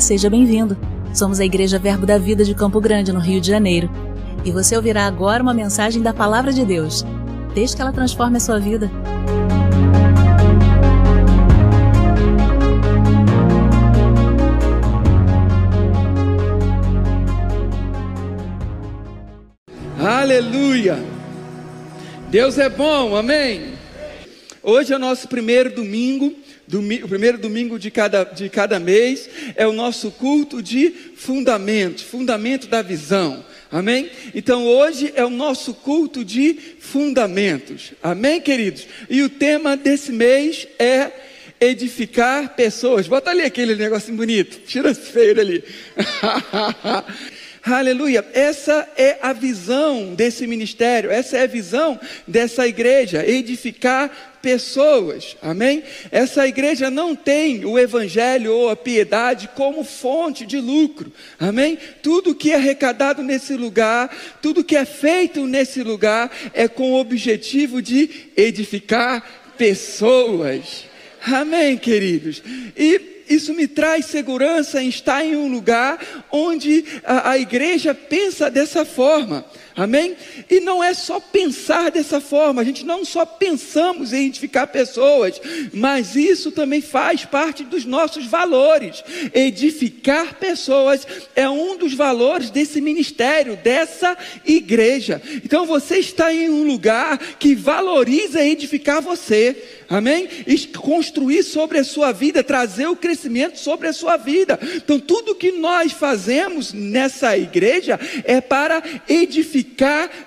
Seja bem-vindo. Somos a Igreja Verbo da Vida de Campo Grande, no Rio de Janeiro. E você ouvirá agora uma mensagem da Palavra de Deus. Desde que ela transforme a sua vida. Aleluia! Deus é bom, amém? Hoje é o nosso primeiro domingo o primeiro domingo de cada, de cada mês é o nosso culto de fundamento, fundamento da visão. Amém? Então hoje é o nosso culto de fundamentos. Amém, queridos? E o tema desse mês é edificar pessoas. Bota ali aquele negocinho bonito. Tira esse feio ali. Aleluia. Essa é a visão desse ministério, essa é a visão dessa igreja, edificar pessoas. Amém? Essa igreja não tem o evangelho ou a piedade como fonte de lucro. Amém? Tudo que é arrecadado nesse lugar, tudo que é feito nesse lugar é com o objetivo de edificar pessoas. Amém, queridos. E isso me traz segurança em estar em um lugar onde a, a igreja pensa dessa forma. Amém? E não é só pensar dessa forma, a gente não só pensamos em edificar pessoas, mas isso também faz parte dos nossos valores. Edificar pessoas é um dos valores desse ministério, dessa igreja. Então você está em um lugar que valoriza edificar você. Amém? E construir sobre a sua vida, trazer o crescimento sobre a sua vida. Então, tudo que nós fazemos nessa igreja é para edificar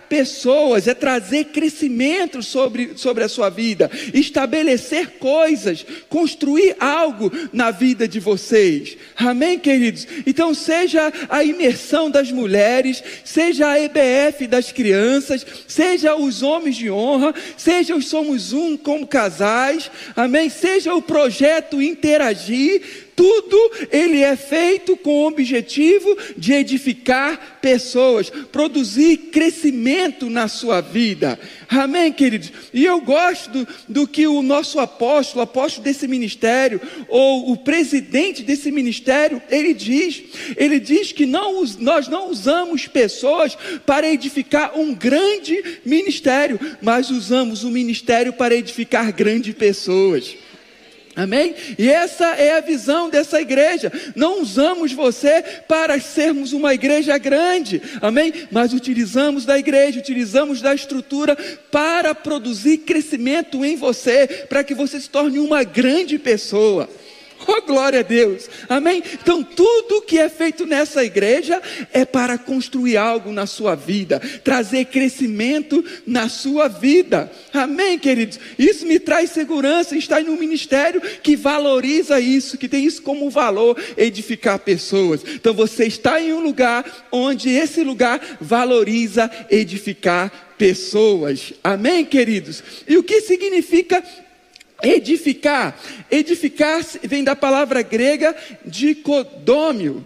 pessoas, é trazer crescimento sobre, sobre a sua vida, estabelecer coisas, construir algo na vida de vocês. Amém, queridos? Então, seja a imersão das mulheres, seja a EBF das crianças, seja os homens de honra, seja os Somos Um como casais, amém? Seja o projeto Interagir tudo ele é feito com o objetivo de edificar pessoas, produzir crescimento na sua vida. Amém, queridos? E eu gosto do, do que o nosso apóstolo, apóstolo desse ministério, ou o presidente desse ministério, ele diz. Ele diz que não, nós não usamos pessoas para edificar um grande ministério, mas usamos o ministério para edificar grandes pessoas. Amém? E essa é a visão dessa igreja. Não usamos você para sermos uma igreja grande, amém? Mas utilizamos da igreja, utilizamos da estrutura para produzir crescimento em você, para que você se torne uma grande pessoa. Oh, glória a Deus. Amém? Então, tudo que é feito nessa igreja é para construir algo na sua vida, trazer crescimento na sua vida. Amém, queridos? Isso me traz segurança estar em um ministério que valoriza isso, que tem isso como valor, edificar pessoas. Então, você está em um lugar onde esse lugar valoriza edificar pessoas. Amém, queridos? E o que significa Edificar. Edificar vem da palavra grega dicodômio,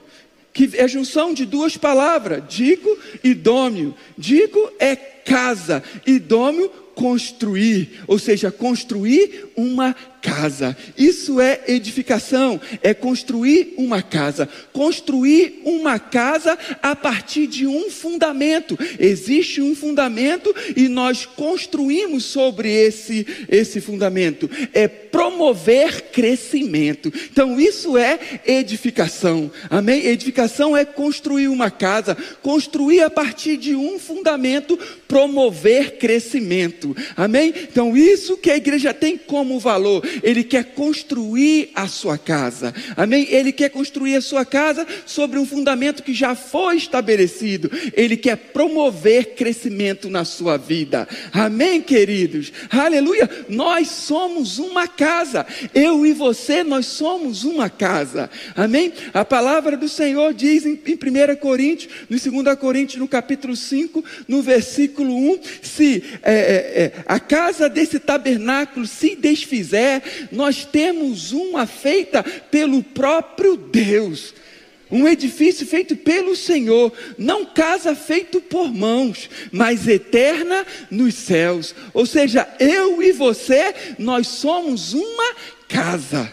que é a junção de duas palavras, dico e dômio. Dico é casa e dômio construir, ou seja, construir uma casa. Isso é edificação, é construir uma casa. Construir uma casa a partir de um fundamento. Existe um fundamento e nós construímos sobre esse esse fundamento. É promover crescimento. Então isso é edificação. Amém? Edificação é construir uma casa, construir a partir de um fundamento, promover crescimento. Amém? Então isso que a igreja tem como valor ele quer construir a sua casa. Amém? Ele quer construir a sua casa sobre um fundamento que já foi estabelecido. Ele quer promover crescimento na sua vida. Amém, queridos? Aleluia! Nós somos uma casa. Eu e você, nós somos uma casa. Amém? A palavra do Senhor diz em, em 1 Coríntios, no 2 Coríntios, no capítulo 5, no versículo 1, se é, é, é, a casa desse tabernáculo se desfizer, nós temos uma feita pelo próprio Deus. Um edifício feito pelo Senhor, não casa feito por mãos, mas eterna nos céus. Ou seja, eu e você, nós somos uma casa.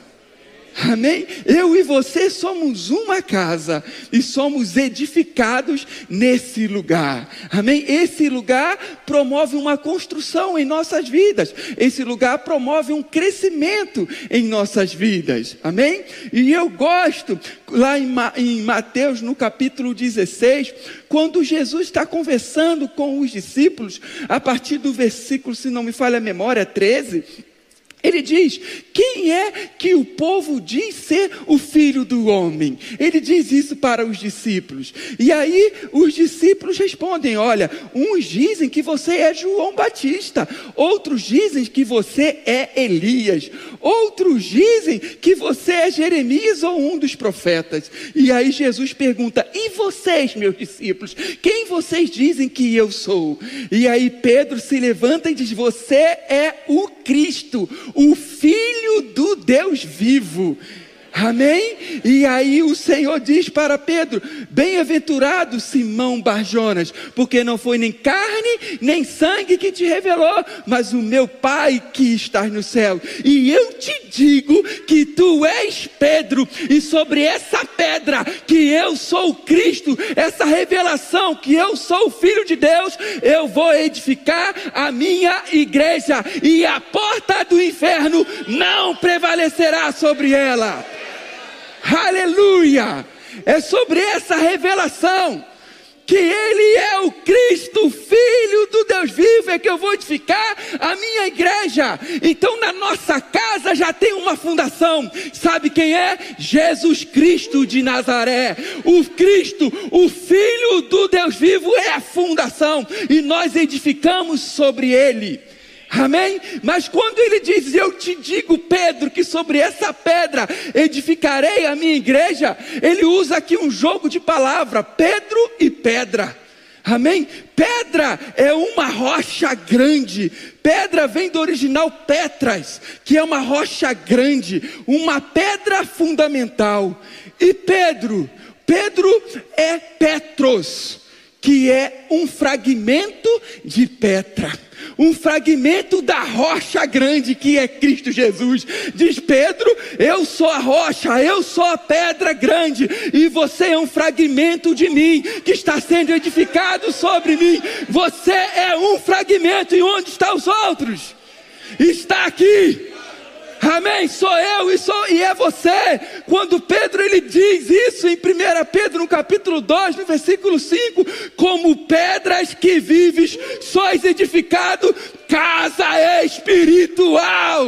Amém? Eu e você somos uma casa e somos edificados nesse lugar. Amém? Esse lugar promove uma construção em nossas vidas. Esse lugar promove um crescimento em nossas vidas. Amém? E eu gosto, lá em Mateus, no capítulo 16, quando Jesus está conversando com os discípulos, a partir do versículo, se não me falha a memória, 13 ele diz: Quem é que o povo diz ser o filho do homem? Ele diz isso para os discípulos. E aí os discípulos respondem: Olha, uns dizem que você é João Batista, outros dizem que você é Elias, outros dizem que você é Jeremias ou um dos profetas. E aí Jesus pergunta: E vocês, meus discípulos, quem vocês dizem que eu sou? E aí Pedro se levanta e diz: Você é o Cristo o Filho do Deus vivo. Amém? E aí o Senhor diz para Pedro: Bem-aventurado Simão Barjonas, porque não foi nem carne nem sangue que te revelou, mas o meu Pai que está no céu. E eu te digo que tu és Pedro, e sobre essa pedra que eu sou Cristo, essa revelação que eu sou o Filho de Deus, eu vou edificar a minha igreja, e a porta do inferno não prevalecerá sobre ela. Aleluia! É sobre essa revelação que Ele é o Cristo, Filho do Deus vivo, é que eu vou edificar a minha igreja. Então, na nossa casa já tem uma fundação. Sabe quem é? Jesus Cristo de Nazaré. O Cristo, o Filho do Deus vivo, é a fundação. E nós edificamos sobre Ele. Amém? Mas quando ele diz, Eu te digo, Pedro, que sobre essa pedra edificarei a minha igreja, ele usa aqui um jogo de palavra: Pedro e pedra. Amém? Pedra é uma rocha grande. Pedra vem do original Petras, que é uma rocha grande, uma pedra fundamental. E Pedro, Pedro é Petros, que é um fragmento de Petra um fragmento da rocha grande que é Cristo Jesus. Diz Pedro: Eu sou a rocha, eu sou a pedra grande, e você é um fragmento de mim que está sendo edificado sobre mim. Você é um fragmento, e onde estão os outros? Está aqui. Amém? Sou eu e, sou, e é você. Quando Pedro ele diz isso em 1 Pedro, no capítulo 2, no versículo 5: Como pedras que vives, sois edificado casa espiritual.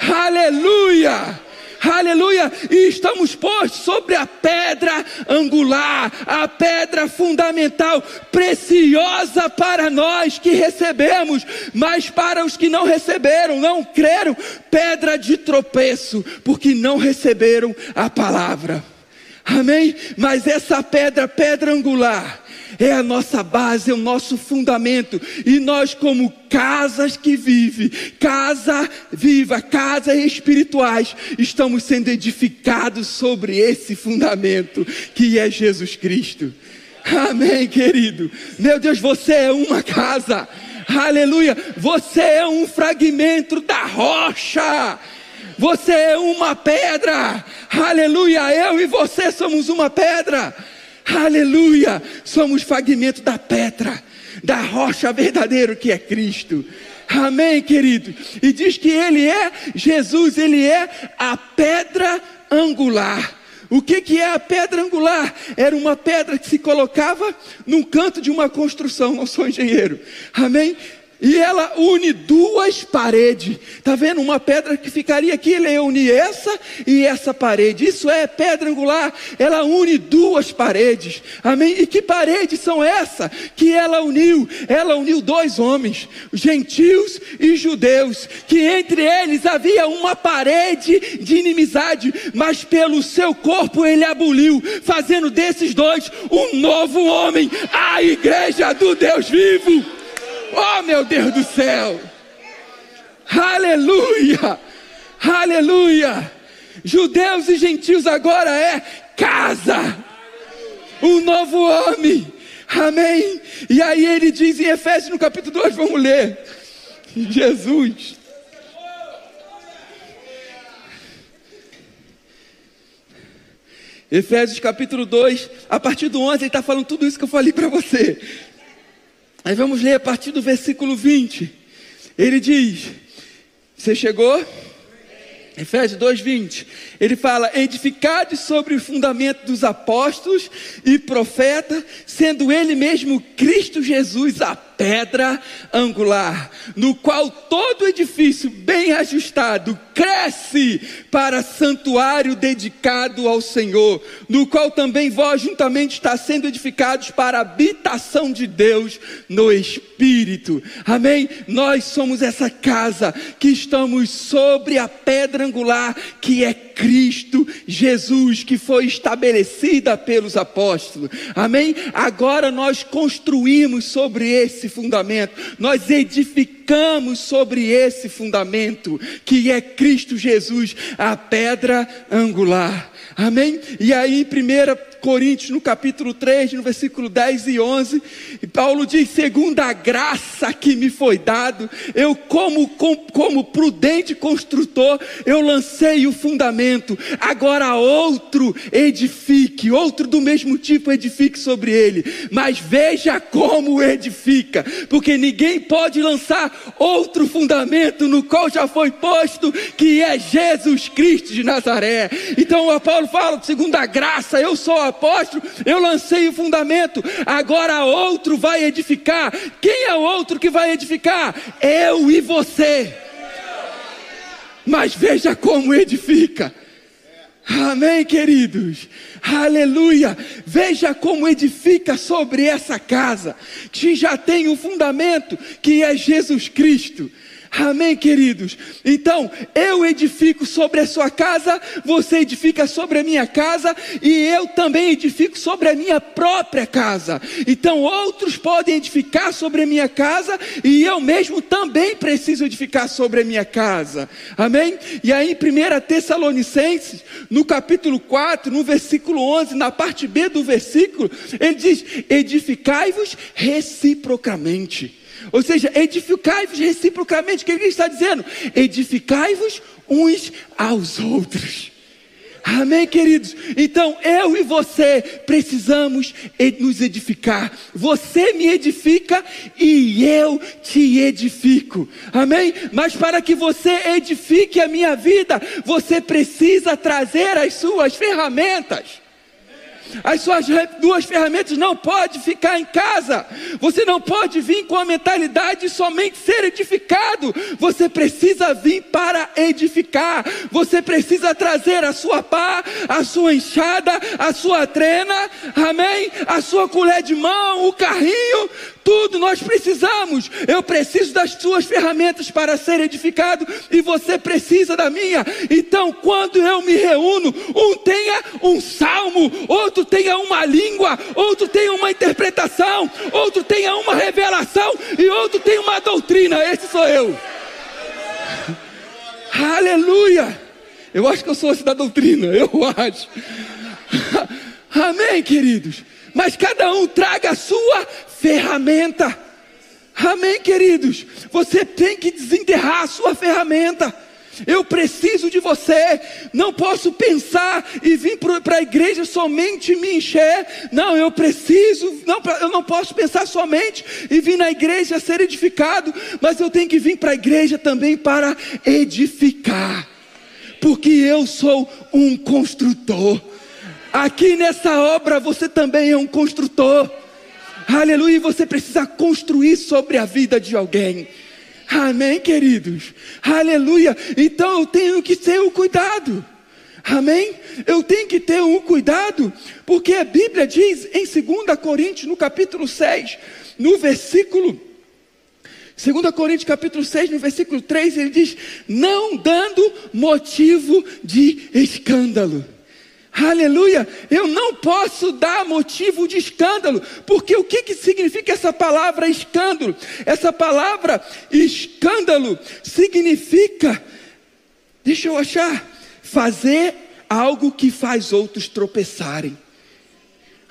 Aleluia! aleluia, e estamos postos angular, a pedra fundamental, preciosa para nós que recebemos, mas para os que não receberam, não creram, pedra de tropeço, porque não receberam a palavra. Amém? Mas essa pedra, pedra angular, é a nossa base, é o nosso fundamento. E nós, como casas que vivem, casa viva, casas espirituais, estamos sendo edificados sobre esse fundamento que é Jesus Cristo. Amém, querido. Meu Deus, você é uma casa. Aleluia. Você é um fragmento da rocha. Você é uma pedra. Aleluia. Eu e você somos uma pedra. Aleluia! Somos fragmento da pedra, da rocha verdadeira que é Cristo. Amém, querido? E diz que Ele é, Jesus, Ele é a pedra angular. O que, que é a pedra angular? Era uma pedra que se colocava num canto de uma construção, não sou engenheiro. Amém? E ela une duas paredes. Está vendo? Uma pedra que ficaria aqui, ele une essa e essa parede. Isso é pedra angular. Ela une duas paredes. Amém? E que paredes são essas que ela uniu? Ela uniu dois homens, gentios e judeus, que entre eles havia uma parede de inimizade, mas pelo seu corpo ele aboliu, fazendo desses dois um novo homem, a igreja do Deus vivo. Oh, meu Deus do céu! Aleluia! Aleluia! Judeus e gentios agora é casa. Um novo homem. Amém. E aí ele diz em Efésios no capítulo 2, vamos ler. Jesus. Efésios capítulo 2, a partir do 11, ele está falando tudo isso que eu falei para você. Aí vamos ler a partir do versículo 20. Ele diz: Você chegou? Efésios 2:20. Ele fala: "Edificade sobre o fundamento dos apóstolos e profetas, sendo ele mesmo Cristo Jesus a pedra angular, no qual todo edifício bem ajustado cresce para santuário dedicado ao Senhor, no qual também vós juntamente está sendo edificados para a habitação de Deus no Espírito. Amém? Nós somos essa casa que estamos sobre a pedra angular que é Cristo Jesus, que foi estabelecida pelos apóstolos. Amém? Agora nós construímos sobre esse fundamento, nós edificamos sobre esse fundamento, que é Cristo Jesus, a pedra angular. Amém? E aí, 1 Coríntios, no capítulo 3, no versículo 10 e 11, Paulo diz: segundo a graça que me foi dado, eu, como, como, prudente construtor, eu lancei o fundamento, agora outro edifique, outro do mesmo tipo edifique sobre ele, mas veja como edifica, porque ninguém pode lançar outro fundamento no qual já foi posto, que é Jesus Cristo de Nazaré. Então, Paulo fala, segundo a graça, eu sou apóstolo, eu lancei o fundamento, agora outro vai edificar. Quem é o outro que vai edificar? Eu e você. Mas veja como edifica. Amém, queridos. Aleluia. Veja como edifica sobre essa casa, que já tem o fundamento, que é Jesus Cristo. Amém, queridos? Então, eu edifico sobre a sua casa, você edifica sobre a minha casa, e eu também edifico sobre a minha própria casa. Então, outros podem edificar sobre a minha casa, e eu mesmo também preciso edificar sobre a minha casa. Amém? E aí, em 1 Tessalonicenses, no capítulo 4, no versículo 11, na parte B do versículo, ele diz: Edificai-vos reciprocamente. Ou seja, edificai-vos reciprocamente. O que ele está dizendo? Edificai-vos uns aos outros. Amém, queridos? Então eu e você precisamos nos edificar. Você me edifica e eu te edifico. Amém? Mas para que você edifique a minha vida, você precisa trazer as suas ferramentas. As suas duas ferramentas não pode ficar em casa. Você não pode vir com a mentalidade de somente ser edificado. Você precisa vir para edificar. Você precisa trazer a sua pá, a sua enxada, a sua trena, amém? A sua colher de mão, o carrinho, tudo nós precisamos. Eu preciso das suas ferramentas para ser edificado e você precisa da minha. Então, quando eu me reúno, um tenha um salmo, outro tenha uma língua, outro tenha uma interpretação, outro tenha uma revelação e outro tenha uma doutrina. Esse sou eu. Aleluia! Eu acho que eu sou esse da doutrina, eu acho. Amém, queridos? Mas cada um traga a sua ferramenta. Amém, queridos? Você tem que desenterrar a sua ferramenta. Eu preciso de você. Não posso pensar e vir para a igreja somente me encher. Não, eu preciso. Não, eu não posso pensar somente e vir na igreja ser edificado. Mas eu tenho que vir para a igreja também para edificar. Porque eu sou um construtor. Aqui nessa obra você também é um construtor. Aleluia, você precisa construir sobre a vida de alguém. Amém, queridos? Aleluia. Então eu tenho que ter o um cuidado. Amém? Eu tenho que ter um cuidado, porque a Bíblia diz em 2 Coríntios, no capítulo 6, no versículo 2 Coríntios capítulo 6, no versículo 3, ele diz: não dando motivo de escândalo. Aleluia! Eu não posso dar motivo de escândalo, porque o que, que significa essa palavra escândalo? Essa palavra escândalo significa, deixa eu achar, fazer algo que faz outros tropeçarem.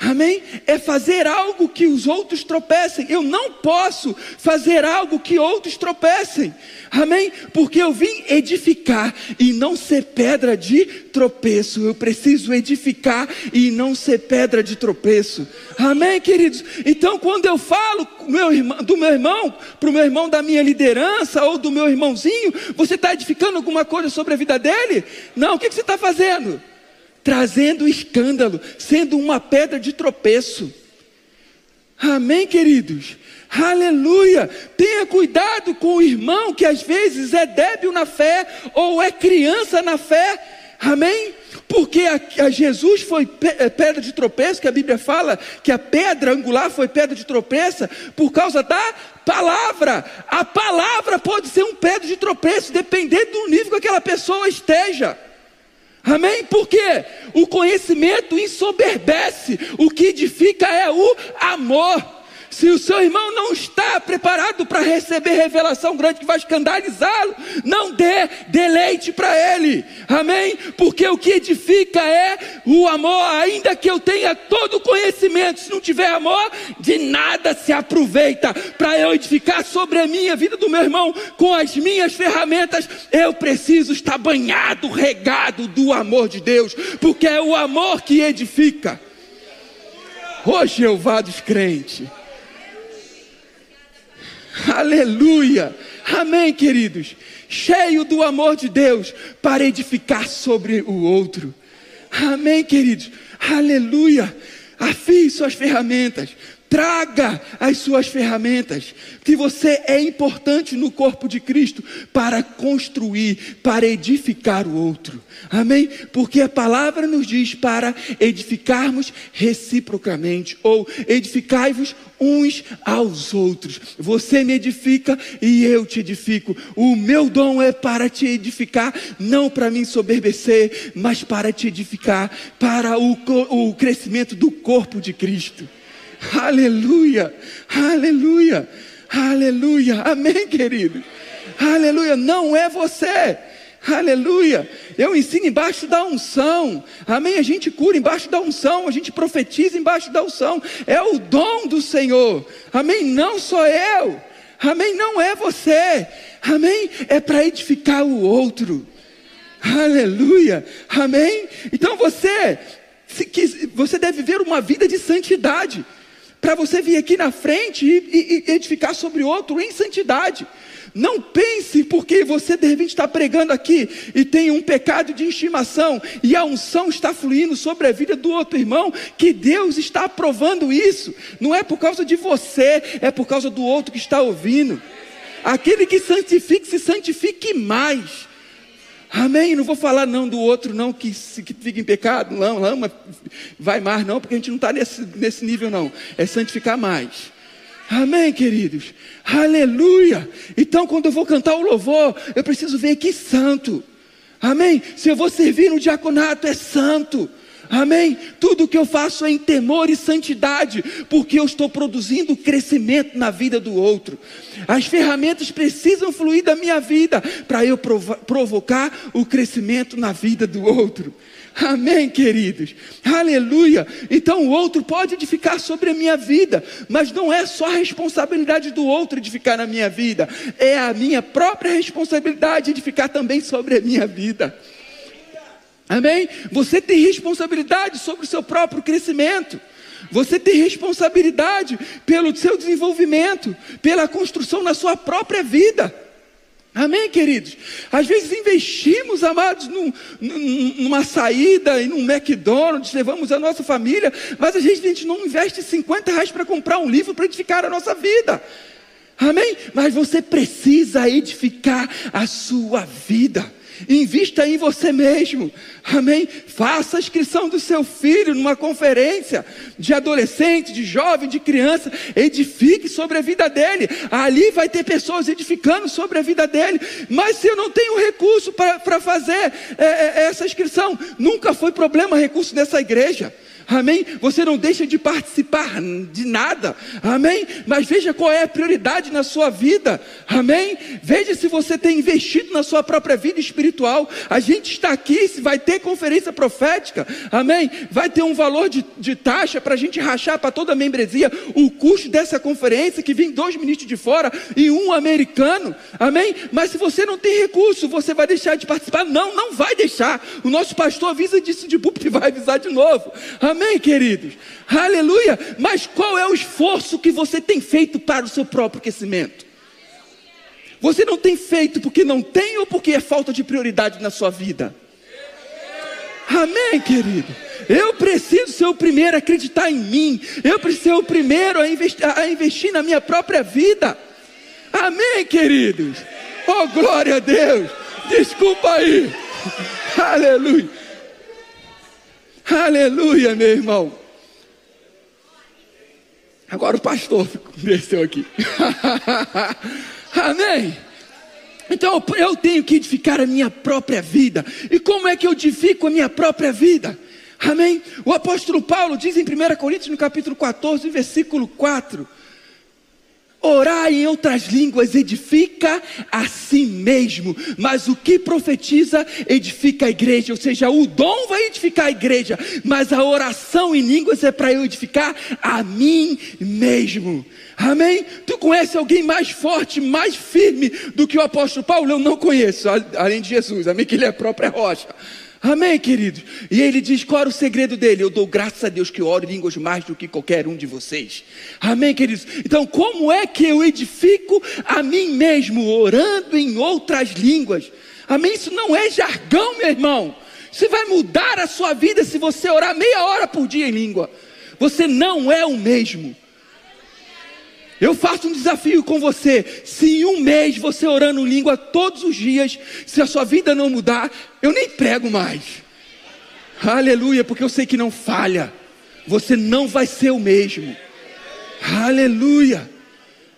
Amém? É fazer algo que os outros tropecem. Eu não posso fazer algo que outros tropecem. Amém? Porque eu vim edificar e não ser pedra de tropeço. Eu preciso edificar e não ser pedra de tropeço. Amém, queridos? Então, quando eu falo meu irmão, do meu irmão para o meu irmão da minha liderança ou do meu irmãozinho, você está edificando alguma coisa sobre a vida dele? Não, o que, que você está fazendo? Trazendo escândalo, sendo uma pedra de tropeço. Amém, queridos? Aleluia! Tenha cuidado com o irmão que às vezes é débil na fé ou é criança na fé. Amém? Porque a, a Jesus foi é, pedra de tropeço, que a Bíblia fala que a pedra angular foi pedra de tropeço por causa da palavra. A palavra pode ser um pedra de tropeço, dependendo do nível que aquela pessoa esteja. Amém? Porque o conhecimento ensoberbece, o que edifica é o amor. Se o seu irmão não está preparado para receber revelação grande que vai escandalizá-lo, não dê deleite para ele. Amém? Porque o que edifica é o amor, ainda que eu tenha todo o conhecimento, se não tiver amor, de nada se aproveita para eu edificar sobre a minha vida do meu irmão com as minhas ferramentas. Eu preciso estar banhado, regado do amor de Deus, porque é o amor que edifica. Hoje eu vá dos crentes. Aleluia! Amém, queridos? Cheio do amor de Deus para edificar sobre o outro. Amém, queridos? Aleluia! Afie suas ferramentas, traga as suas ferramentas, que você é importante no corpo de Cristo para construir, para edificar o outro. Amém? Porque a palavra nos diz para edificarmos reciprocamente, ou edificai-vos uns aos outros. Você me edifica e eu te edifico. O meu dom é para te edificar, não para me ensoberbecer, mas para te edificar, para o, o crescimento do corpo de Cristo. Aleluia, aleluia, aleluia. Amém, querido. Aleluia. Não é você. Aleluia. Eu ensino embaixo da unção. Amém. A gente cura embaixo da unção. A gente profetiza embaixo da unção. É o dom do Senhor. Amém. Não sou eu. Amém. Não é você. Amém. É para edificar o outro. Aleluia. Amém. Então você, você deve viver uma vida de santidade para você vir aqui na frente e, e, edificar sobre outro em santidade. Não pense porque você de repente está pregando aqui e tem um pecado de estimação e a unção está fluindo sobre a vida do outro irmão, que Deus está aprovando isso. Não é por causa de você, é por causa do outro que está ouvindo. Aquele que santifique, se santifique mais. Amém? Não vou falar não do outro não que, que fica em pecado, não, não, vai mais não, porque a gente não está nesse, nesse nível não. É santificar mais. Amém, queridos? Aleluia! Então, quando eu vou cantar o louvor, eu preciso ver que santo. Amém? Se eu vou servir no diaconato, é santo. Amém? Tudo que eu faço é em temor e santidade, porque eu estou produzindo crescimento na vida do outro. As ferramentas precisam fluir da minha vida para eu provocar o crescimento na vida do outro. Amém, queridos? Aleluia. Então o outro pode edificar sobre a minha vida, mas não é só a responsabilidade do outro edificar na minha vida, é a minha própria responsabilidade edificar também sobre a minha vida. Amém? Você tem responsabilidade sobre o seu próprio crescimento. Você tem responsabilidade pelo seu desenvolvimento, pela construção na sua própria vida. Amém, queridos? Às vezes investimos, amados, num, numa saída e num McDonald's, levamos a nossa família, mas a gente, a gente não investe 50 reais para comprar um livro para edificar a nossa vida. Amém? Mas você precisa edificar a sua vida. Invista em você mesmo. Amém? Faça a inscrição do seu filho numa conferência de adolescente, de jovem, de criança. Edifique sobre a vida dele. Ali vai ter pessoas edificando sobre a vida dele. Mas se eu não tenho recurso para fazer é, é, essa inscrição, nunca foi problema recurso nessa igreja. Amém? Você não deixa de participar de nada. Amém? Mas veja qual é a prioridade na sua vida. Amém? Veja se você tem investido na sua própria vida espiritual. A gente está aqui, se vai ter conferência profética. Amém? Vai ter um valor de, de taxa para a gente rachar para toda a membresia o custo dessa conferência que vem dois ministros de fora e um americano. Amém? Mas se você não tem recurso, você vai deixar de participar? Não, não vai deixar. O nosso pastor avisa disso de púlpito e vai avisar de novo. Amém, queridos? Aleluia! Mas qual é o esforço que você tem feito para o seu próprio crescimento? Você não tem feito porque não tem ou porque é falta de prioridade na sua vida? Amém, querido? Eu preciso ser o primeiro a acreditar em mim. Eu preciso ser o primeiro a investir, a investir na minha própria vida. Amém, queridos? Oh, glória a Deus! Desculpa aí. Aleluia. Aleluia, meu irmão. Agora o pastor desceu aqui. Amém. Então eu tenho que edificar a minha própria vida. E como é que eu edifico a minha própria vida? Amém? O apóstolo Paulo diz em 1 Coríntios, no capítulo 14, versículo 4: Orar em outras línguas edifica a si mesmo, mas o que profetiza edifica a igreja, ou seja, o dom vai edificar a igreja, mas a oração em línguas é para eu edificar a mim mesmo. Amém? Tu conhece alguém mais forte, mais firme do que o apóstolo Paulo? Eu não conheço, além de Jesus, amém? Que ele é a própria rocha. Amém, queridos? E ele diz: qual era o segredo dele? Eu dou graças a Deus que oro em línguas mais do que qualquer um de vocês. Amém, queridos? Então, como é que eu edifico a mim mesmo, orando em outras línguas? Amém? Isso não é jargão, meu irmão. Isso vai mudar a sua vida se você orar meia hora por dia em língua. Você não é o mesmo. Eu faço um desafio com você. Se em um mês você orando língua todos os dias, se a sua vida não mudar, eu nem prego mais. Aleluia, porque eu sei que não falha. Você não vai ser o mesmo. Aleluia.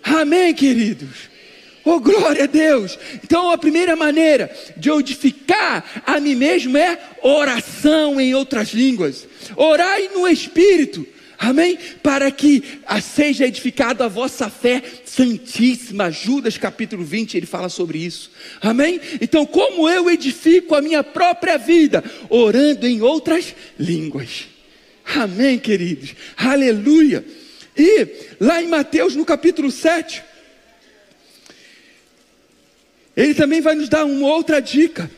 Amém, queridos. Oh, glória a Deus! Então, a primeira maneira de eu edificar a mim mesmo é oração em outras línguas. Orar no Espírito. Amém? Para que seja edificada a vossa fé santíssima. Judas capítulo 20, ele fala sobre isso. Amém? Então, como eu edifico a minha própria vida? Orando em outras línguas. Amém, queridos? Aleluia. E lá em Mateus, no capítulo 7, ele também vai nos dar uma outra dica.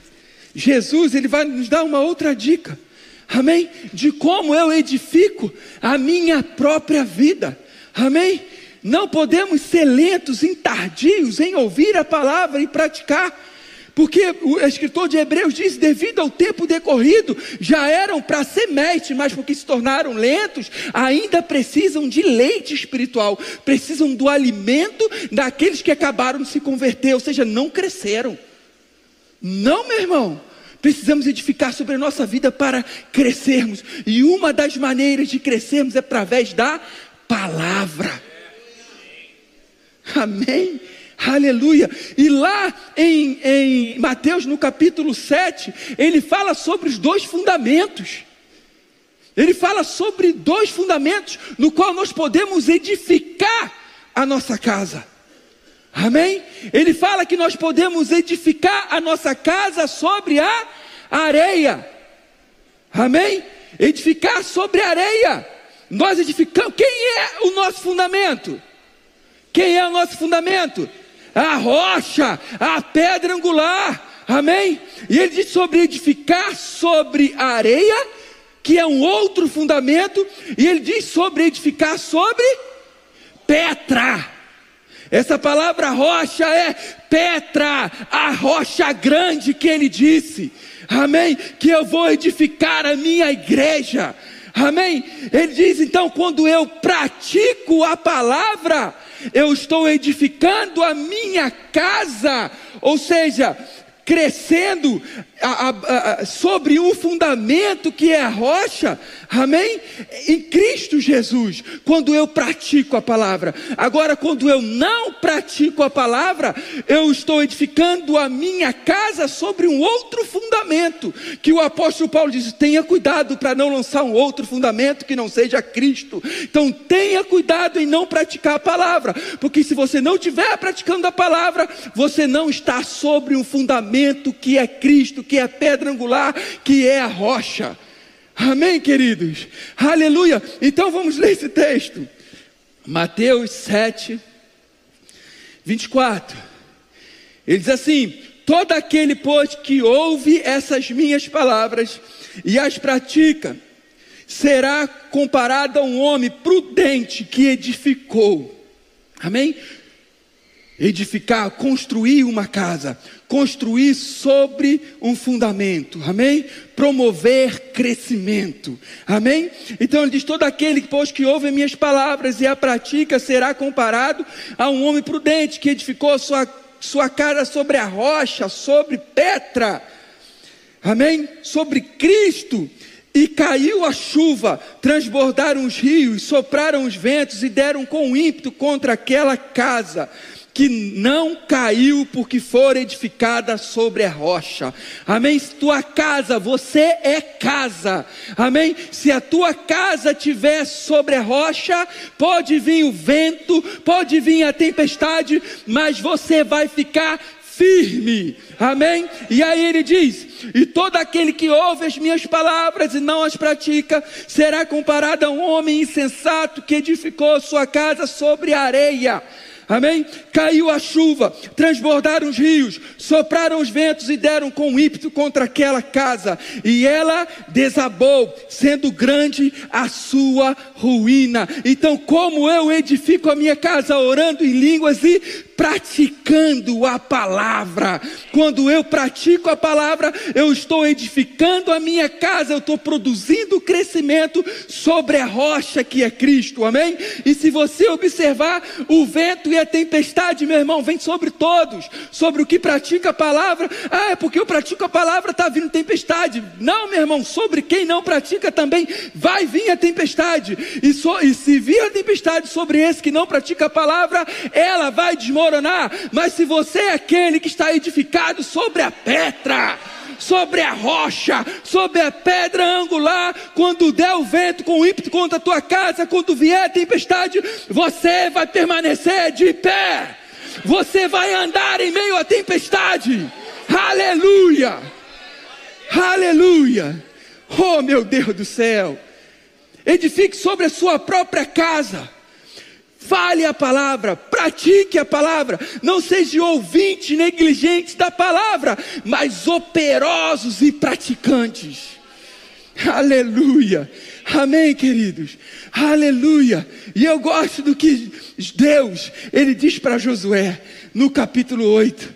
Jesus, ele vai nos dar uma outra dica amém? De como eu edifico a minha própria vida, amém? Não podemos ser lentos e tardios em ouvir a palavra e praticar, porque o escritor de Hebreus diz: devido ao tempo decorrido, já eram para ser mestres, mas porque se tornaram lentos, ainda precisam de leite espiritual, precisam do alimento daqueles que acabaram de se converter, ou seja, não cresceram. Não, meu irmão. Precisamos edificar sobre a nossa vida para crescermos. E uma das maneiras de crescermos é através da palavra. Amém? Aleluia. E lá em, em Mateus, no capítulo 7, ele fala sobre os dois fundamentos. Ele fala sobre dois fundamentos no qual nós podemos edificar a nossa casa. Amém? Ele fala que nós podemos edificar a nossa casa sobre a areia. Amém? Edificar sobre a areia. Nós edificamos. Quem é o nosso fundamento? Quem é o nosso fundamento? A rocha, a pedra angular. Amém? E ele diz sobre edificar sobre a areia, que é um outro fundamento, e ele diz sobre edificar sobre Petra. Essa palavra rocha é Petra, a rocha grande que ele disse. Amém? Que eu vou edificar a minha igreja. Amém? Ele diz então: quando eu pratico a palavra, eu estou edificando a minha casa. Ou seja, crescendo a, a, a, sobre um fundamento que é a rocha, amém? Em Cristo Jesus, quando eu pratico a palavra. Agora, quando eu não pratico a palavra, eu estou edificando a minha casa sobre um outro fundamento, que o apóstolo Paulo diz: tenha cuidado para não lançar um outro fundamento que não seja Cristo. Então, tenha cuidado em não praticar a palavra, porque se você não estiver praticando a palavra, você não está sobre um fundamento que é Cristo que é a pedra angular, que é a rocha. Amém, queridos? Aleluia. Então vamos ler esse texto. Mateus 7, 24. Ele diz assim: Todo aquele, pois, que ouve essas minhas palavras e as pratica, será comparado a um homem prudente que edificou. Amém? Edificar, construir uma casa, construir sobre um fundamento, amém? Promover crescimento, amém? Então ele diz: todo aquele pois que ouve minhas palavras e a pratica será comparado a um homem prudente que edificou sua, sua casa sobre a rocha, sobre Petra, amém? Sobre Cristo. E caiu a chuva, transbordaram os rios, sopraram os ventos e deram com ímpeto contra aquela casa que não caiu porque for edificada sobre a rocha. Amém? Se tua casa, você é casa. Amém? Se a tua casa tiver sobre a rocha, pode vir o vento, pode vir a tempestade, mas você vai ficar firme. Amém? E aí ele diz: E todo aquele que ouve as minhas palavras e não as pratica, será comparado a um homem insensato que edificou sua casa sobre areia. Amém? Caiu a chuva, transbordaram os rios, sopraram os ventos e deram com ímpeto contra aquela casa, e ela desabou, sendo grande a sua ruína. Então, como eu edifico a minha casa orando em línguas e praticando a palavra. Quando eu pratico a palavra, eu estou edificando a minha casa, eu estou produzindo crescimento sobre a rocha que é Cristo, amém? E se você observar, o vento e a tempestade, meu irmão, vem sobre todos, sobre o que pratica a palavra. Ah, é porque eu pratico a palavra, está vindo tempestade. Não, meu irmão, sobre quem não pratica também vai vir a tempestade. E, so, e se vir a tempestade sobre esse que não pratica a palavra, ela vai desmoronar desmoronar, mas se você é aquele que está edificado sobre a pedra, sobre a rocha, sobre a pedra angular, quando der o vento com ímpeto contra a tua casa, quando vier a tempestade, você vai permanecer de pé, você vai andar em meio à tempestade, aleluia, aleluia, oh meu Deus do céu, edifique sobre a sua própria casa, Fale a palavra, pratique a palavra, não seja ouvinte negligente da palavra, mas operosos e praticantes. Aleluia. Amém, queridos. Aleluia. E eu gosto do que Deus, ele diz para Josué no capítulo 8.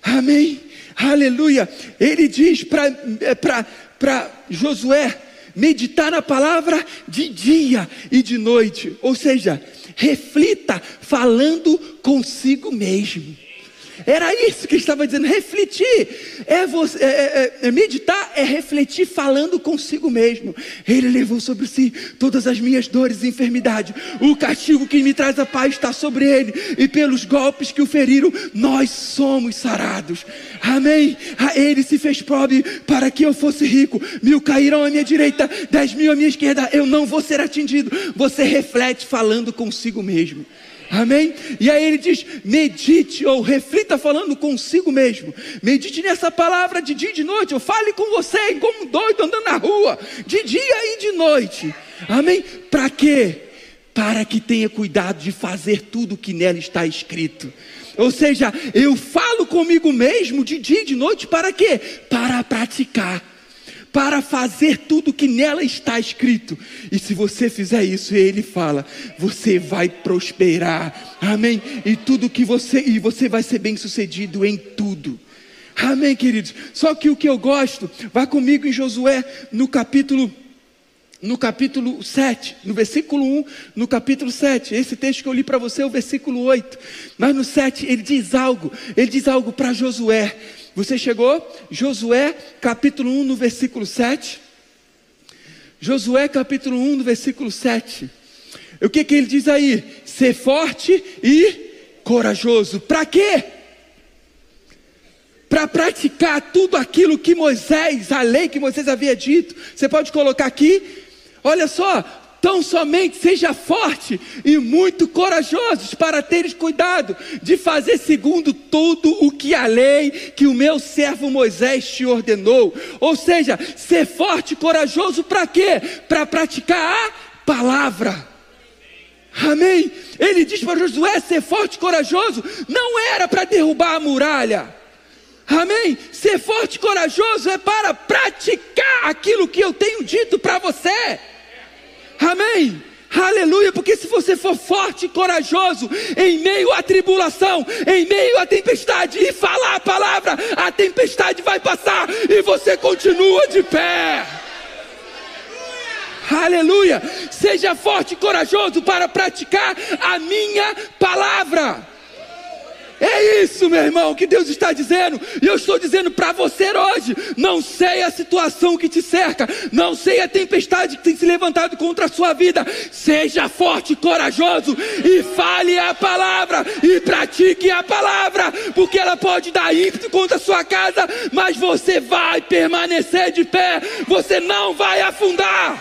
Amém. Aleluia. Ele diz para eh, Josué meditar na palavra de dia e de noite. Ou seja, reflita falando consigo mesmo. Era isso que estava dizendo, refletir. É, você, é, é, é, meditar é refletir falando consigo mesmo. Ele levou sobre si todas as minhas dores e enfermidades. O castigo que me traz a paz está sobre ele. E pelos golpes que o feriram, nós somos sarados. Amém. A ele se fez pobre para que eu fosse rico. Mil cairão à minha direita, dez mil à minha esquerda. Eu não vou ser atingido. Você reflete falando consigo mesmo. Amém? E aí ele diz: medite ou reflita falando consigo mesmo. Medite nessa palavra de dia e de noite. Eu fale com você como doido andando na rua, de dia e de noite. Amém? Para quê? Para que tenha cuidado de fazer tudo o que nela está escrito. Ou seja, eu falo comigo mesmo de dia e de noite para quê? Para praticar para fazer tudo que nela está escrito. E se você fizer isso, ele fala, você vai prosperar. Amém? E tudo que você e você vai ser bem-sucedido em tudo. Amém, queridos. Só que o que eu gosto, vá comigo em Josué no capítulo no capítulo 7, no versículo 1, no capítulo 7. Esse texto que eu li para você é o versículo 8. Mas no 7 ele diz algo, ele diz algo para Josué. Você chegou? Josué capítulo 1, no versículo 7. Josué capítulo 1, no versículo 7. O que, que ele diz aí? Ser forte e corajoso. Para quê? Para praticar tudo aquilo que Moisés, a lei que Moisés havia dito. Você pode colocar aqui. Olha só, Tão somente seja forte e muito corajosos para teres cuidado de fazer segundo tudo o que a lei que o meu servo Moisés te ordenou. Ou seja, ser forte e corajoso para quê? Para praticar a palavra. Amém? Ele diz para Josué ser forte e corajoso, não era para derrubar a muralha. Amém? Ser forte e corajoso é para praticar aquilo que eu tenho dito para você. Amém? Aleluia, porque se você for forte e corajoso em meio à tribulação, em meio à tempestade e falar a palavra, a tempestade vai passar e você continua de pé. Aleluia! Seja forte e corajoso para praticar a minha palavra. É isso, meu irmão, que Deus está dizendo. E eu estou dizendo para você hoje: não sei a situação que te cerca, não sei a tempestade que tem se levantado contra a sua vida. Seja forte e corajoso e fale a palavra e pratique a palavra, porque ela pode dar ímpeto contra a sua casa, mas você vai permanecer de pé, você não vai afundar.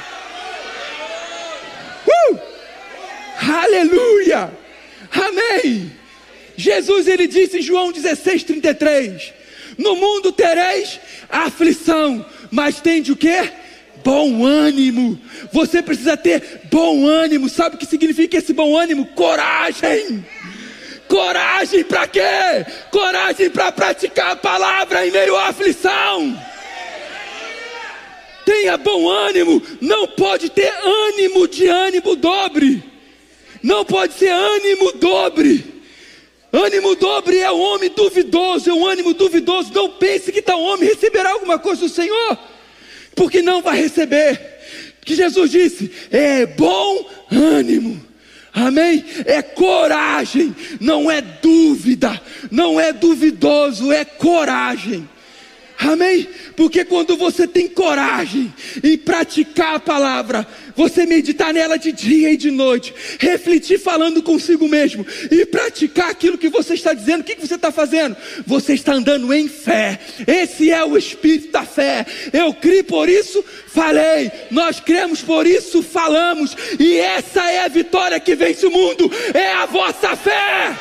Uh! Aleluia! Amém! Jesus ele disse em João 16:33: No mundo tereis aflição, mas tende o que? Bom ânimo. Você precisa ter bom ânimo. Sabe o que significa esse bom ânimo? Coragem. Coragem para quê? Coragem para praticar a palavra em meio à aflição. Tenha bom ânimo. Não pode ter ânimo de ânimo dobre. Não pode ser ânimo dobre. Ânimo dobre é o homem duvidoso, é um ânimo duvidoso. Não pense que tal homem receberá alguma coisa do Senhor, porque não vai receber. Que Jesus disse: é bom ânimo. Amém? É coragem, não é dúvida, não é duvidoso, é coragem. Amém? Porque quando você tem coragem em praticar a palavra, você meditar nela de dia e de noite, refletir falando consigo mesmo e praticar aquilo que você está dizendo, o que você está fazendo? Você está andando em fé. Esse é o espírito da fé. Eu criei por isso, falei. Nós cremos por isso, falamos. E essa é a vitória que vence o mundo. É a vossa fé.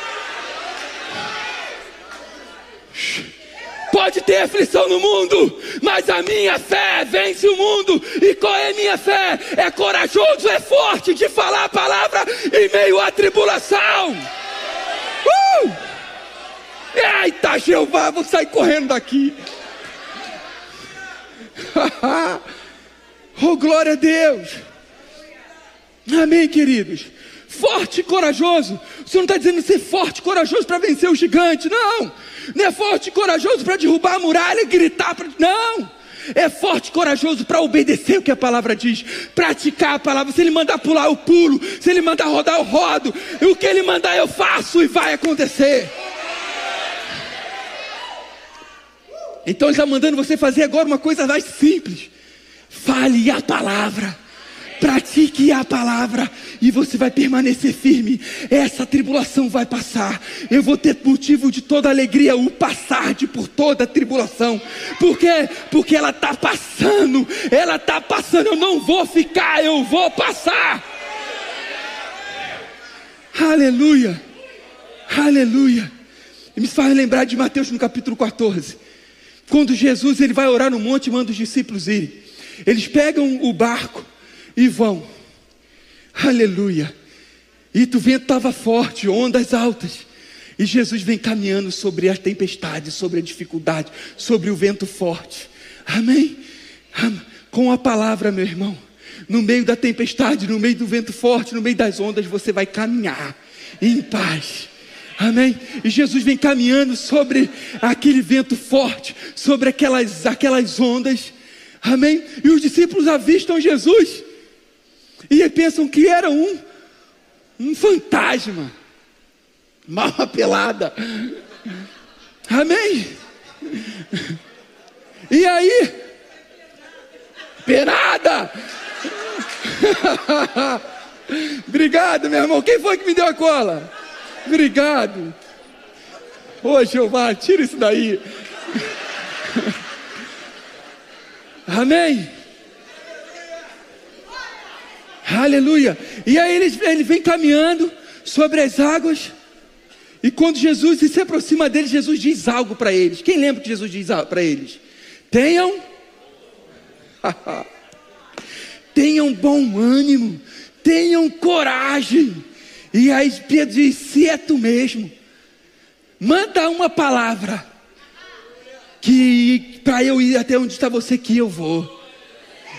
Pode ter aflição no mundo, mas a minha fé vence o mundo. E qual é a minha fé? É corajoso, é forte de falar a palavra em meio à tribulação. Uh! Eita, Jeová, vou sair correndo daqui. oh, glória a Deus. Amém, queridos. Forte e corajoso. O Senhor não está dizendo ser forte e corajoso para vencer o gigante, não. Não é forte e corajoso para derrubar a muralha e gritar. Pra... Não. É forte e corajoso para obedecer o que a palavra diz, praticar a palavra. Se ele mandar pular, eu pulo. Se ele mandar rodar, eu rodo. E o que ele mandar, eu faço e vai acontecer. Então ele está mandando você fazer agora uma coisa mais simples. Fale a palavra pratique a palavra e você vai permanecer firme. Essa tribulação vai passar. Eu vou ter motivo de toda alegria o passar de por toda a tribulação. Por quê? Porque ela está passando. Ela está passando. Eu não vou ficar, eu vou passar. Aleluia. Aleluia. E me faz lembrar de Mateus no capítulo 14. Quando Jesus ele vai orar no monte e manda os discípulos irem. Eles pegam o barco e vão. Aleluia. E o vento estava forte, ondas altas. E Jesus vem caminhando sobre a tempestade, sobre a dificuldade, sobre o vento forte. Amém? Com a palavra, meu irmão. No meio da tempestade, no meio do vento forte, no meio das ondas, você vai caminhar em paz. Amém? E Jesus vem caminhando sobre aquele vento forte, sobre aquelas, aquelas ondas. Amém? E os discípulos avistam Jesus e pensam que era um, um fantasma, mal apelada. Amém? E aí? Penada! Obrigado, meu irmão. Quem foi que me deu a cola? Obrigado. Ô Jeová, tira isso daí. Amém. Aleluia. E aí ele, ele vem caminhando sobre as águas. E quando Jesus se aproxima deles, Jesus diz algo para eles. Quem lembra que Jesus diz para eles? Tenham. tenham bom ânimo. Tenham coragem. E aí Pedro diz: Se é tu mesmo, manda uma palavra. Que para eu ir até onde está você, que eu vou.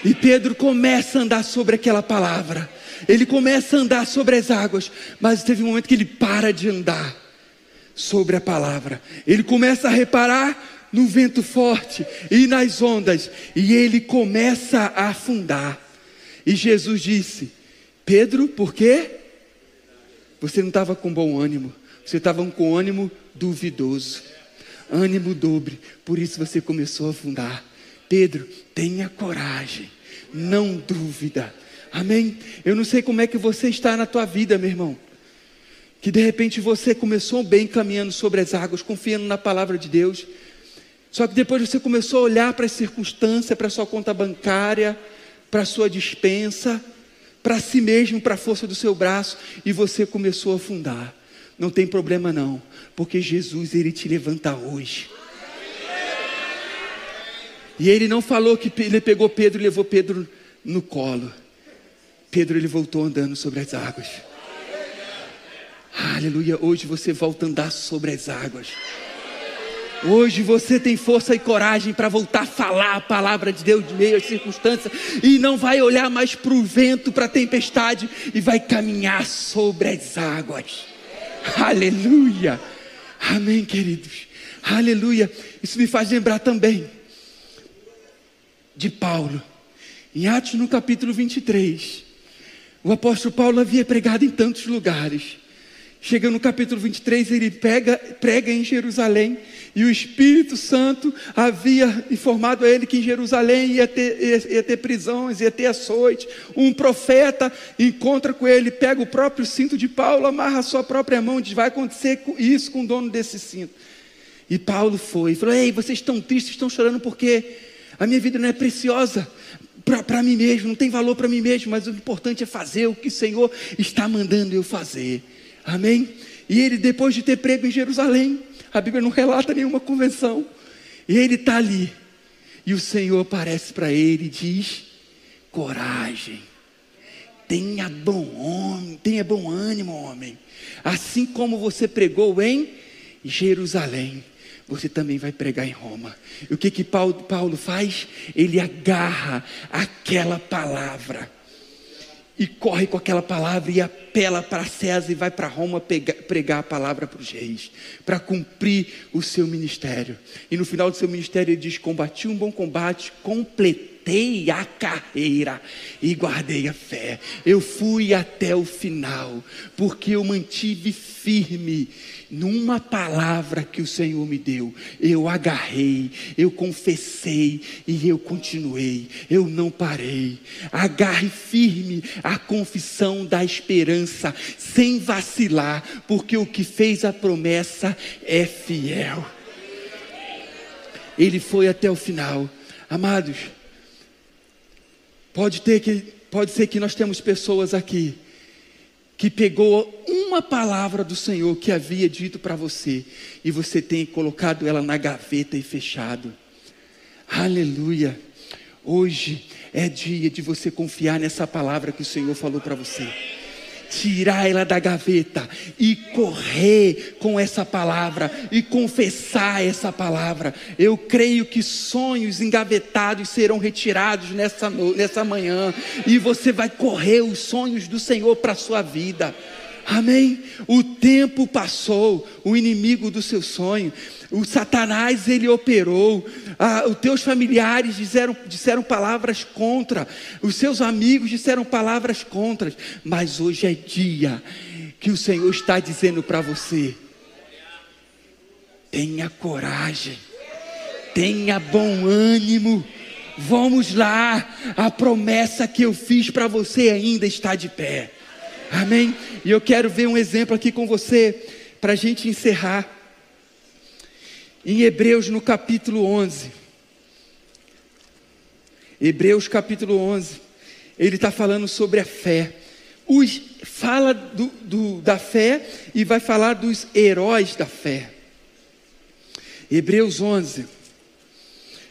E Pedro começa a andar sobre aquela palavra. Ele começa a andar sobre as águas, mas teve um momento que ele para de andar sobre a palavra. Ele começa a reparar no vento forte e nas ondas, e ele começa a afundar. E Jesus disse: Pedro, por quê? Você não estava com bom ânimo, você estava com ânimo duvidoso, ânimo dobre, por isso você começou a afundar. Pedro, tenha coragem, não dúvida. Amém? Eu não sei como é que você está na tua vida, meu irmão. Que de repente você começou bem caminhando sobre as águas, confiando na palavra de Deus. Só que depois você começou a olhar para as circunstâncias, para a sua conta bancária, para a sua dispensa, para si mesmo, para a força do seu braço, e você começou a afundar. Não tem problema não, porque Jesus ele te levanta hoje. E ele não falou que ele pegou Pedro e levou Pedro no colo. Pedro ele voltou andando sobre as águas. Aleluia. Hoje você volta a andar sobre as águas. Hoje você tem força e coragem para voltar a falar a palavra de Deus de meio às circunstâncias e não vai olhar mais para o vento, para a tempestade e vai caminhar sobre as águas. Aleluia. Amém, queridos. Aleluia. Isso me faz lembrar também de Paulo. Em Atos, no capítulo 23, o apóstolo Paulo havia pregado em tantos lugares. Chega no capítulo 23, ele pega, prega em Jerusalém, e o Espírito Santo havia informado a ele que em Jerusalém ia ter, ia, ia ter prisões, ia ter açoite. Um profeta encontra com ele, pega o próprio cinto de Paulo, amarra a sua própria mão, diz: Vai acontecer isso com o dono desse cinto. E Paulo foi e falou: Ei, vocês estão tristes, estão chorando porque a minha vida não é preciosa para mim mesmo, não tem valor para mim mesmo, mas o importante é fazer o que o Senhor está mandando eu fazer. Amém? E ele, depois de ter prego em Jerusalém, a Bíblia não relata nenhuma convenção, e ele está ali, e o Senhor aparece para ele e diz: coragem, tenha bom homem, tenha bom ânimo, homem, assim como você pregou em Jerusalém você também vai pregar em Roma. E o que que Paulo, Paulo faz? Ele agarra aquela palavra e corre com aquela palavra e apela para César e vai para Roma pegar, pregar a palavra para os reis, para cumprir o seu ministério. E no final do seu ministério ele diz: Combati um bom combate, completei a carreira e guardei a fé. Eu fui até o final, porque eu mantive firme numa palavra que o Senhor me deu, eu agarrei, eu confessei e eu continuei, eu não parei. Agarre firme a confissão da esperança, sem vacilar, porque o que fez a promessa é fiel. Ele foi até o final. Amados, pode ter que pode ser que nós temos pessoas aqui que pegou uma palavra do Senhor que havia dito para você e você tem colocado ela na gaveta e fechado. Aleluia. Hoje é dia de você confiar nessa palavra que o Senhor falou para você tirar ela da gaveta e correr com essa palavra e confessar essa palavra. Eu creio que sonhos engavetados serão retirados nessa, nessa manhã e você vai correr os sonhos do Senhor para a sua vida. Amém? O tempo passou, o inimigo do seu sonho, o Satanás ele operou, ah, os teus familiares disseram, disseram palavras contra, os seus amigos disseram palavras contra, mas hoje é dia que o Senhor está dizendo para você: tenha coragem, Tenha bom ânimo. Vamos lá, a promessa que eu fiz para você ainda está de pé. Amém? E eu quero ver um exemplo aqui com você, para a gente encerrar. Em Hebreus, no capítulo 11. Hebreus, capítulo 11. Ele está falando sobre a fé. Os, fala do, do, da fé e vai falar dos heróis da fé. Hebreus 11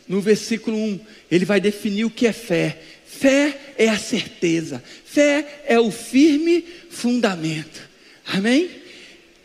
no versículo 1, ele vai definir o que é fé. Fé é a certeza, fé é o firme fundamento. Amém?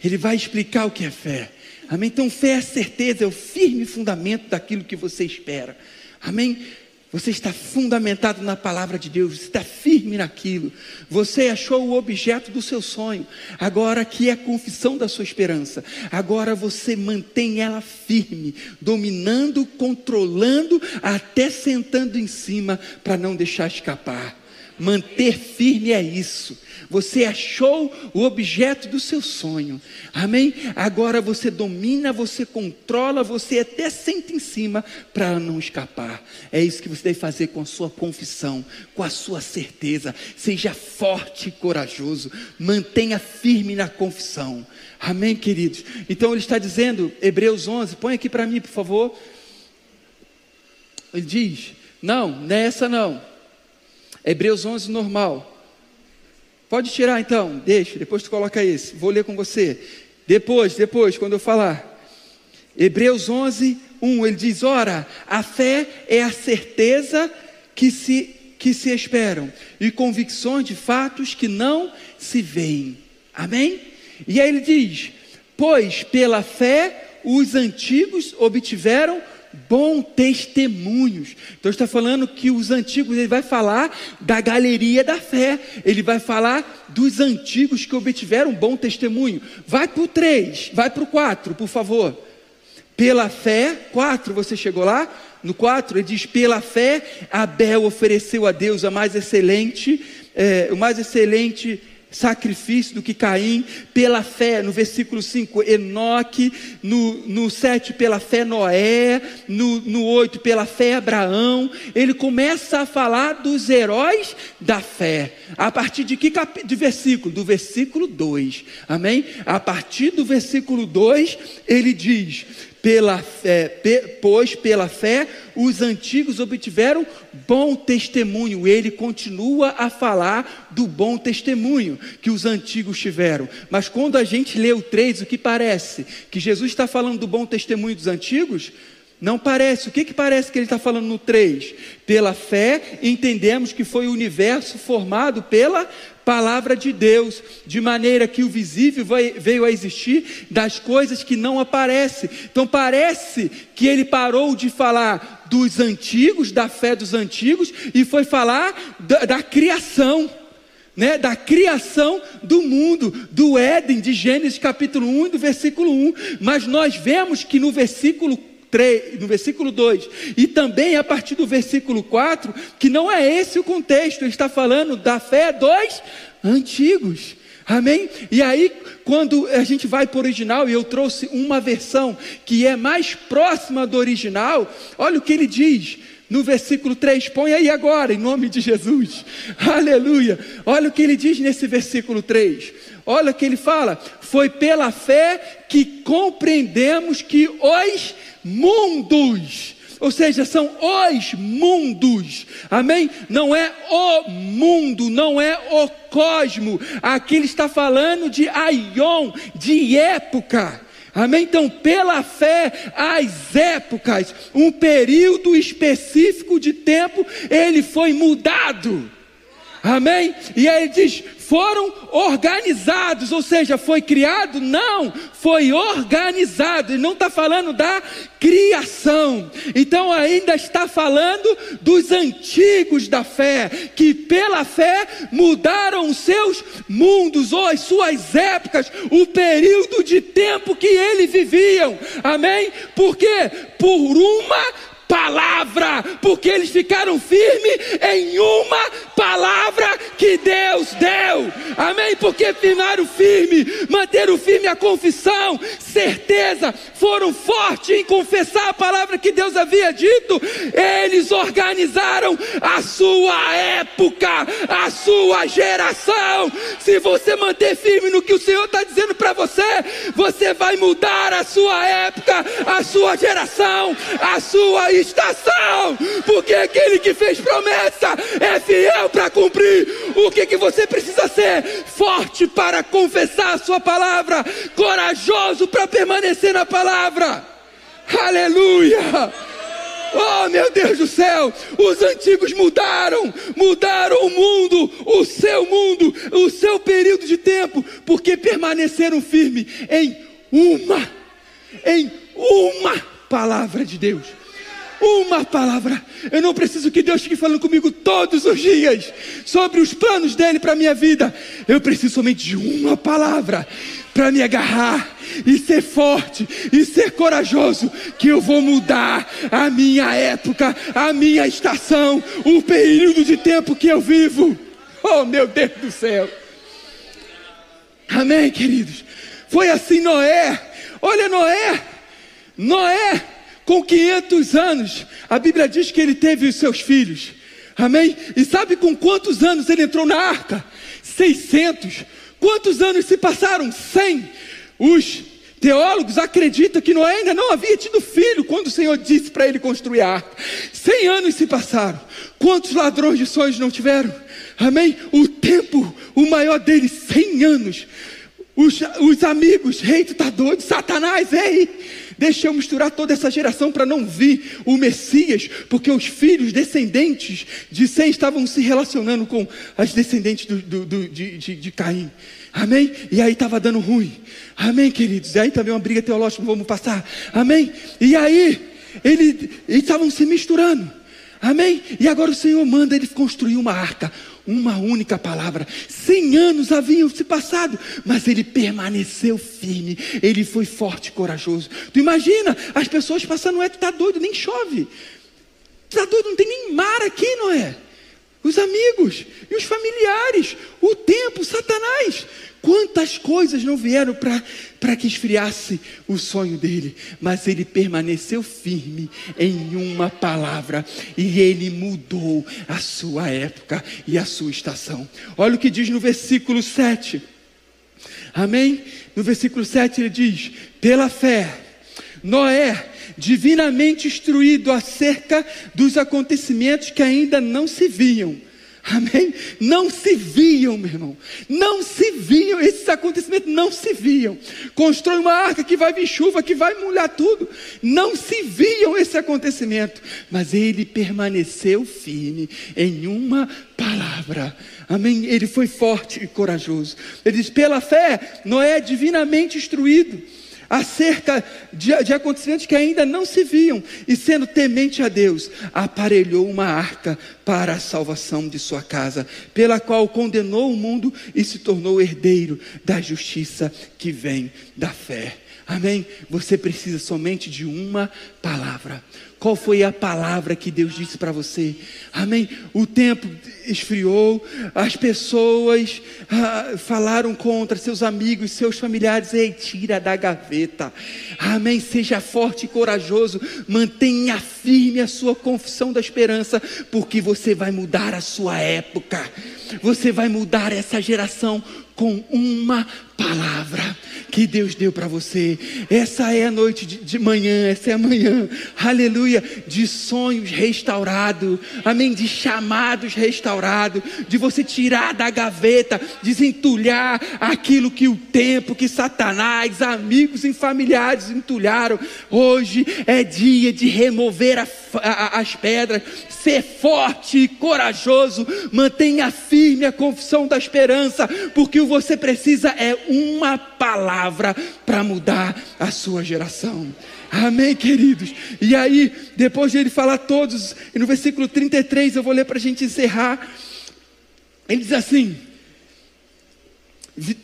Ele vai explicar o que é fé. Amém? Então, fé é a certeza, é o firme fundamento daquilo que você espera. Amém? Você está fundamentado na palavra de Deus, está firme naquilo. Você achou o objeto do seu sonho, agora que é a confissão da sua esperança. Agora você mantém ela firme, dominando, controlando, até sentando em cima para não deixar escapar. Manter firme é isso. Você achou o objeto do seu sonho. Amém? Agora você domina, você controla, você até senta em cima para não escapar. É isso que você deve fazer com a sua confissão, com a sua certeza. Seja forte e corajoso. Mantenha firme na confissão. Amém, queridos? Então ele está dizendo, Hebreus 11, põe aqui para mim, por favor. Ele diz: Não, nessa não. Hebreus 11 normal. Pode tirar então, deixa, depois tu coloca esse. Vou ler com você. Depois, depois, quando eu falar. Hebreus 11, 1, ele diz: Ora, a fé é a certeza que se, que se esperam e convicções de fatos que não se veem. Amém? E aí ele diz: Pois pela fé os antigos obtiveram bom testemunhos. Então está falando que os antigos, ele vai falar da galeria da fé, ele vai falar dos antigos que obtiveram bom testemunho. Vai para o 3, vai para o 4, por favor. Pela fé, 4, você chegou lá? No 4, ele diz: pela fé, Abel ofereceu a Deus a mais excelente, é, o mais excelente sacrifício do que Caim, pela fé, no versículo 5, Enoque, no, no 7, pela fé Noé, no, no 8, pela fé Abraão, ele começa a falar dos heróis da fé, a partir de que cap... de versículo? Do versículo 2, amém? A partir do versículo 2, ele diz, pela fé, pois pela fé os antigos obtiveram bom testemunho. Ele continua a falar do bom testemunho que os antigos tiveram. Mas quando a gente lê o 3, o que parece? Que Jesus está falando do bom testemunho dos antigos? Não parece. O que, que parece que ele está falando no 3? Pela fé, entendemos que foi o universo formado pela palavra de Deus, de maneira que o visível veio a existir das coisas que não aparecem. Então parece que ele parou de falar dos antigos, da fé dos antigos, e foi falar da, da criação. Né, da criação do mundo, do Éden, de Gênesis capítulo 1 e do versículo 1. Mas nós vemos que no versículo 3, no versículo 2, e também a partir do versículo 4, que não é esse o contexto, ele está falando da fé dos antigos. Amém? E aí, quando a gente vai para o original, e eu trouxe uma versão que é mais próxima do original, olha o que ele diz no versículo 3, põe aí agora, em nome de Jesus, aleluia. Olha o que ele diz nesse versículo 3, olha o que ele fala: foi pela fé que compreendemos que os mundos, ou seja, são os mundos, amém? Não é o mundo, não é o cosmo, aqui ele está falando de aion, de época. Amém? Então, pela fé, as épocas, um período específico de tempo, ele foi mudado. Amém? E aí ele diz: foram organizados, ou seja, foi criado? Não, foi organizado, e não está falando da criação, então ainda está falando dos antigos da fé, que pela fé mudaram os seus mundos, ou as suas épocas, o período de tempo que eles viviam, amém? Porque por uma palavra, porque eles ficaram firmes em uma Amém? Porque firmaram firme, manteram firme a confissão, certeza, foram forte em confessar a palavra que Deus havia dito, eles organizaram a sua época, a sua geração. Se você manter firme no que o Senhor está dizendo para você, você vai mudar a sua época, a sua geração, a sua estação, porque aquele que fez promessa é fiel para cumprir. O que, que você precisa ser? Forte para confessar a sua palavra, corajoso para permanecer na palavra. Aleluia! Oh meu Deus do céu, os antigos mudaram, mudaram o mundo, o seu mundo, o seu período de tempo, porque permaneceram firmes em uma, em uma palavra de Deus. Uma palavra. Eu não preciso que Deus fique falando comigo todos os dias sobre os planos dele para a minha vida. Eu preciso somente de uma palavra para me agarrar e ser forte e ser corajoso, que eu vou mudar a minha época, a minha estação, o período de tempo que eu vivo. Oh, meu Deus do céu. Amém, queridos. Foi assim Noé. Olha Noé. Noé com 500 anos, a Bíblia diz que ele teve os seus filhos. Amém? E sabe com quantos anos ele entrou na arca? 600. Quantos anos se passaram? 100. Os teólogos acreditam que Noé ainda não havia tido filho quando o Senhor disse para ele construir a arca. 100 anos se passaram. Quantos ladrões de sonhos não tiveram? Amém? O tempo, o maior deles, 100 anos. Os, os amigos, rei, tu tá doido, Satanás, ei, deixa eu misturar toda essa geração para não vir o Messias, porque os filhos descendentes de Sem estavam se relacionando com as descendentes do, do, do, de, de, de Caim. Amém? E aí estava dando ruim. Amém, queridos? E aí também uma briga teológica, vamos passar. Amém? E aí, eles estavam se misturando. Amém? E agora o Senhor manda ele construir uma arca uma única palavra. Cem anos haviam se passado, mas ele permaneceu firme, ele foi forte e corajoso. Tu imagina, as pessoas passando, é, tu tá doido, nem chove. Tu tá doido, não tem nem mar aqui, não é? Os amigos e os familiares, o tempo, Satanás. Quantas coisas não vieram para que esfriasse o sonho dele, mas ele permaneceu firme em uma palavra e ele mudou a sua época e a sua estação. Olha o que diz no versículo 7. Amém? No versículo 7 ele diz: pela fé, Noé, divinamente instruído acerca dos acontecimentos que ainda não se viam Amém? Não se viam, meu irmão. Não se viam. Esses acontecimentos não se viam. Constrói uma arca que vai vir chuva, que vai molhar tudo. Não se viam esse acontecimento. Mas ele permaneceu firme em uma palavra. Amém? Ele foi forte e corajoso. Ele diz: pela fé, Noé é divinamente instruído acerca de, de, acontecimentos que ainda não se viam, e sendo temente a Deus, aparelhou uma arca para a salvação de sua casa, pela qual condenou o mundo e se tornou herdeiro da justiça que vem da fé. Amém? Você precisa somente de uma palavra. Qual foi a palavra que Deus disse para você? Amém? O tempo esfriou, as pessoas ah, falaram contra seus amigos, seus familiares. Ei, tira da gaveta. Amém? Seja forte e corajoso. Mantenha firme a sua confissão da esperança, porque você vai mudar a sua época. Você vai mudar essa geração com uma palavra que Deus deu para você. Essa é a noite de, de, manhã, essa é a manhã, aleluia, de sonhos restaurados, amém, de chamados restaurados, de você tirar da gaveta, desentulhar aquilo que o tempo, que Satanás, amigos e familiares entulharam. Hoje é dia de remover a, a, as pedras, ser forte e corajoso, mantenha firme a confissão da esperança, porque o você precisa é uma palavra para mudar a sua geração. Amém, queridos? E aí, depois de ele falar todos, no versículo 33, eu vou ler para a gente encerrar. Ele diz assim: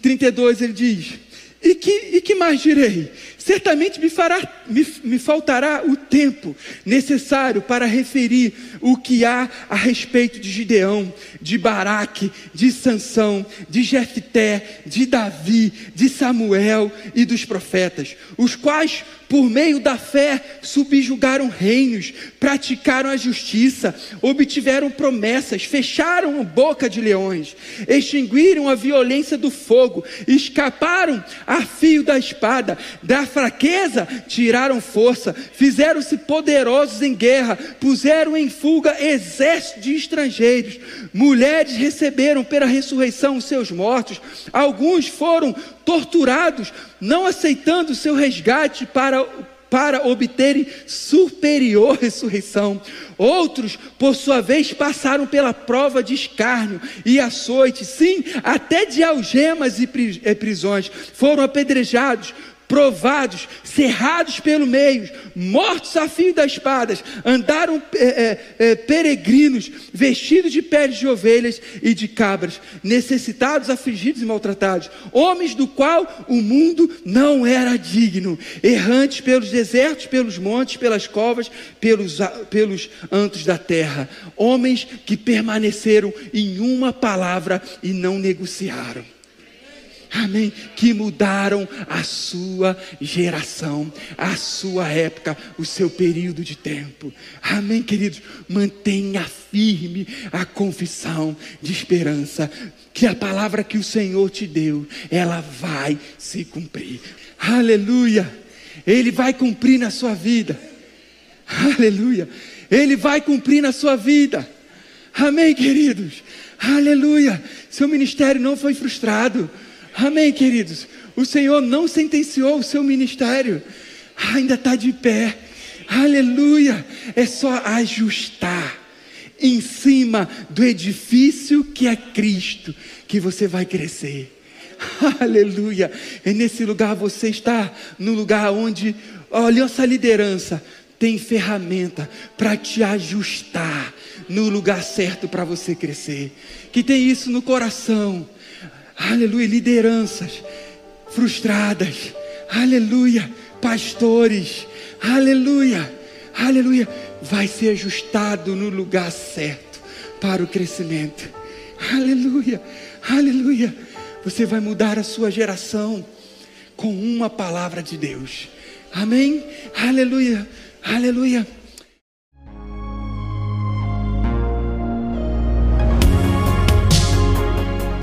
32, ele diz: E que, e que mais direi? Certamente me, fará, me, me faltará o tempo necessário para referir o que há a respeito de Gideão, de Baraque, de Sansão, de Jefté, de Davi, de Samuel e dos profetas, os quais por meio da fé, subjugaram reinos, praticaram a justiça, obtiveram promessas, fecharam a boca de leões, extinguiram a violência do fogo, escaparam a fio da espada, da fraqueza tiraram força, fizeram-se poderosos em guerra, puseram em fuga exércitos de estrangeiros, mulheres receberam pela ressurreição os seus mortos, alguns foram torturados, não aceitando seu resgate para, para obterem superior ressurreição. Outros, por sua vez, passaram pela prova de escárnio e açoite, sim, até de algemas e prisões, foram apedrejados, provados, cerrados pelo meio, mortos a fio das espadas, andaram é, é, é, peregrinos, vestidos de peles de ovelhas e de cabras, necessitados, afligidos e maltratados, homens do qual o mundo não era digno, errantes pelos desertos, pelos montes, pelas covas, pelos, pelos antros da terra, homens que permaneceram em uma palavra e não negociaram amém, que mudaram a sua geração, a sua época, o seu período de tempo, amém, queridos. Mantenha firme a confissão de esperança, que a palavra que o Senhor te deu, ela vai se cumprir, aleluia, Ele vai cumprir na sua vida, aleluia, Ele vai cumprir na sua vida, amém, queridos, aleluia. Seu ministério não foi frustrado. Amém, queridos? O Senhor não sentenciou o seu ministério, ainda está de pé. Aleluia! É só ajustar em cima do edifício que é Cristo que você vai crescer. Aleluia! É nesse lugar você está no lugar onde, olha essa liderança tem ferramenta para te ajustar no lugar certo para você crescer. Que tem isso no coração aleluia, lideranças frustradas, aleluia, pastores, aleluia, aleluia, vai ser ajustado no lugar certo para o crescimento, aleluia, aleluia. Você vai mudar a sua geração com uma palavra de Deus, amém, aleluia, aleluia.